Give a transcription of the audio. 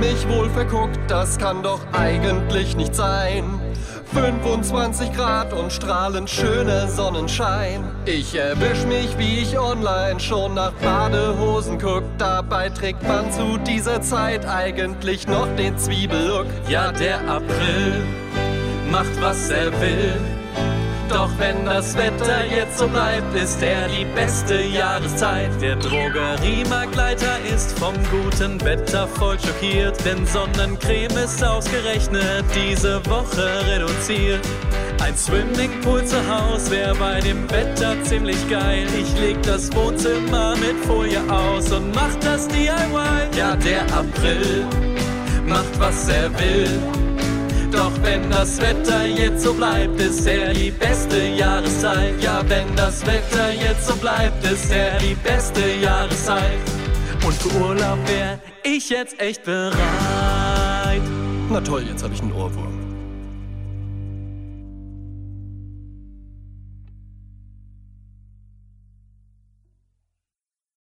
mich wohl verguckt, das kann doch eigentlich nicht sein. 25 Grad und strahlend schöner Sonnenschein. Ich erwisch mich, wie ich online schon nach Badehosen guck. Dabei trägt man zu dieser Zeit eigentlich noch den Zwiebellook. Ja, der April macht, was er will. Doch wenn das Wetter jetzt so bleibt, ist er die beste Jahreszeit. Der Drogeriemarktleiter ist vom guten Wetter voll schockiert, denn Sonnencreme ist ausgerechnet diese Woche reduziert. Ein Swimmingpool zu Haus wäre bei dem Wetter ziemlich geil. Ich leg das Wohnzimmer mit Folie aus und mach das DIY. Ja, der April macht was er will. Doch wenn das Wetter jetzt so bleibt, ist er die beste Jahreszeit. Ja, wenn das Wetter jetzt so bleibt, ist er die beste Jahreszeit. Und für Urlaub wär ich jetzt echt bereit. Na toll, jetzt hab ich einen Ohrwurm.